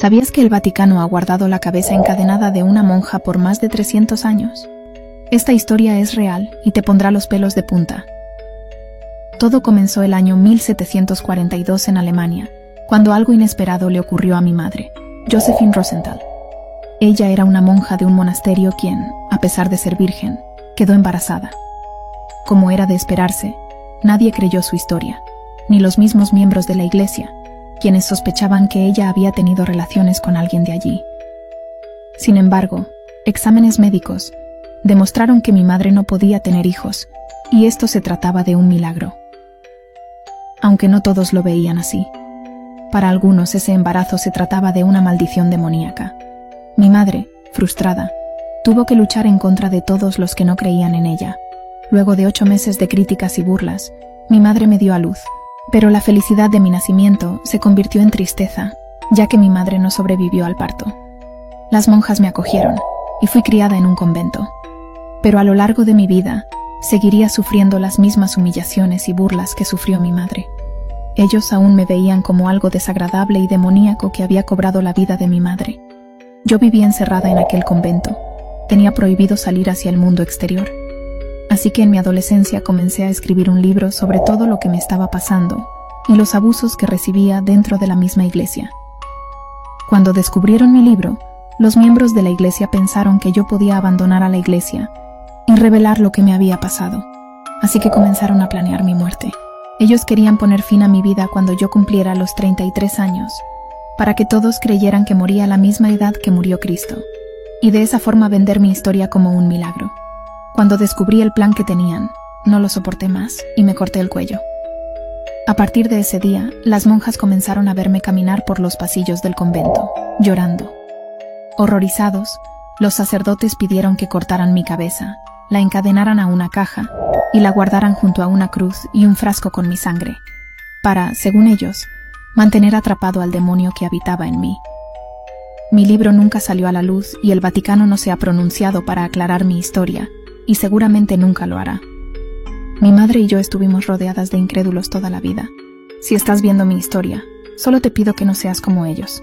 ¿Sabías que el Vaticano ha guardado la cabeza encadenada de una monja por más de 300 años? Esta historia es real y te pondrá los pelos de punta. Todo comenzó el año 1742 en Alemania, cuando algo inesperado le ocurrió a mi madre, Josephine Rosenthal. Ella era una monja de un monasterio quien, a pesar de ser virgen, quedó embarazada. Como era de esperarse, nadie creyó su historia, ni los mismos miembros de la iglesia, quienes sospechaban que ella había tenido relaciones con alguien de allí. Sin embargo, exámenes médicos demostraron que mi madre no podía tener hijos, y esto se trataba de un milagro. Aunque no todos lo veían así. Para algunos ese embarazo se trataba de una maldición demoníaca. Mi madre, frustrada, tuvo que luchar en contra de todos los que no creían en ella. Luego de ocho meses de críticas y burlas, mi madre me dio a luz, pero la felicidad de mi nacimiento se convirtió en tristeza, ya que mi madre no sobrevivió al parto. Las monjas me acogieron y fui criada en un convento. Pero a lo largo de mi vida, seguiría sufriendo las mismas humillaciones y burlas que sufrió mi madre. Ellos aún me veían como algo desagradable y demoníaco que había cobrado la vida de mi madre. Yo vivía encerrada en aquel convento. Tenía prohibido salir hacia el mundo exterior. Así que en mi adolescencia comencé a escribir un libro sobre todo lo que me estaba pasando y los abusos que recibía dentro de la misma iglesia. Cuando descubrieron mi libro, los miembros de la iglesia pensaron que yo podía abandonar a la iglesia y revelar lo que me había pasado. Así que comenzaron a planear mi muerte. Ellos querían poner fin a mi vida cuando yo cumpliera los 33 años, para que todos creyeran que moría a la misma edad que murió Cristo, y de esa forma vender mi historia como un milagro. Cuando descubrí el plan que tenían, no lo soporté más y me corté el cuello. A partir de ese día, las monjas comenzaron a verme caminar por los pasillos del convento, llorando. Horrorizados, los sacerdotes pidieron que cortaran mi cabeza, la encadenaran a una caja y la guardaran junto a una cruz y un frasco con mi sangre, para, según ellos, mantener atrapado al demonio que habitaba en mí. Mi libro nunca salió a la luz y el Vaticano no se ha pronunciado para aclarar mi historia, y seguramente nunca lo hará. Mi madre y yo estuvimos rodeadas de incrédulos toda la vida. Si estás viendo mi historia, solo te pido que no seas como ellos.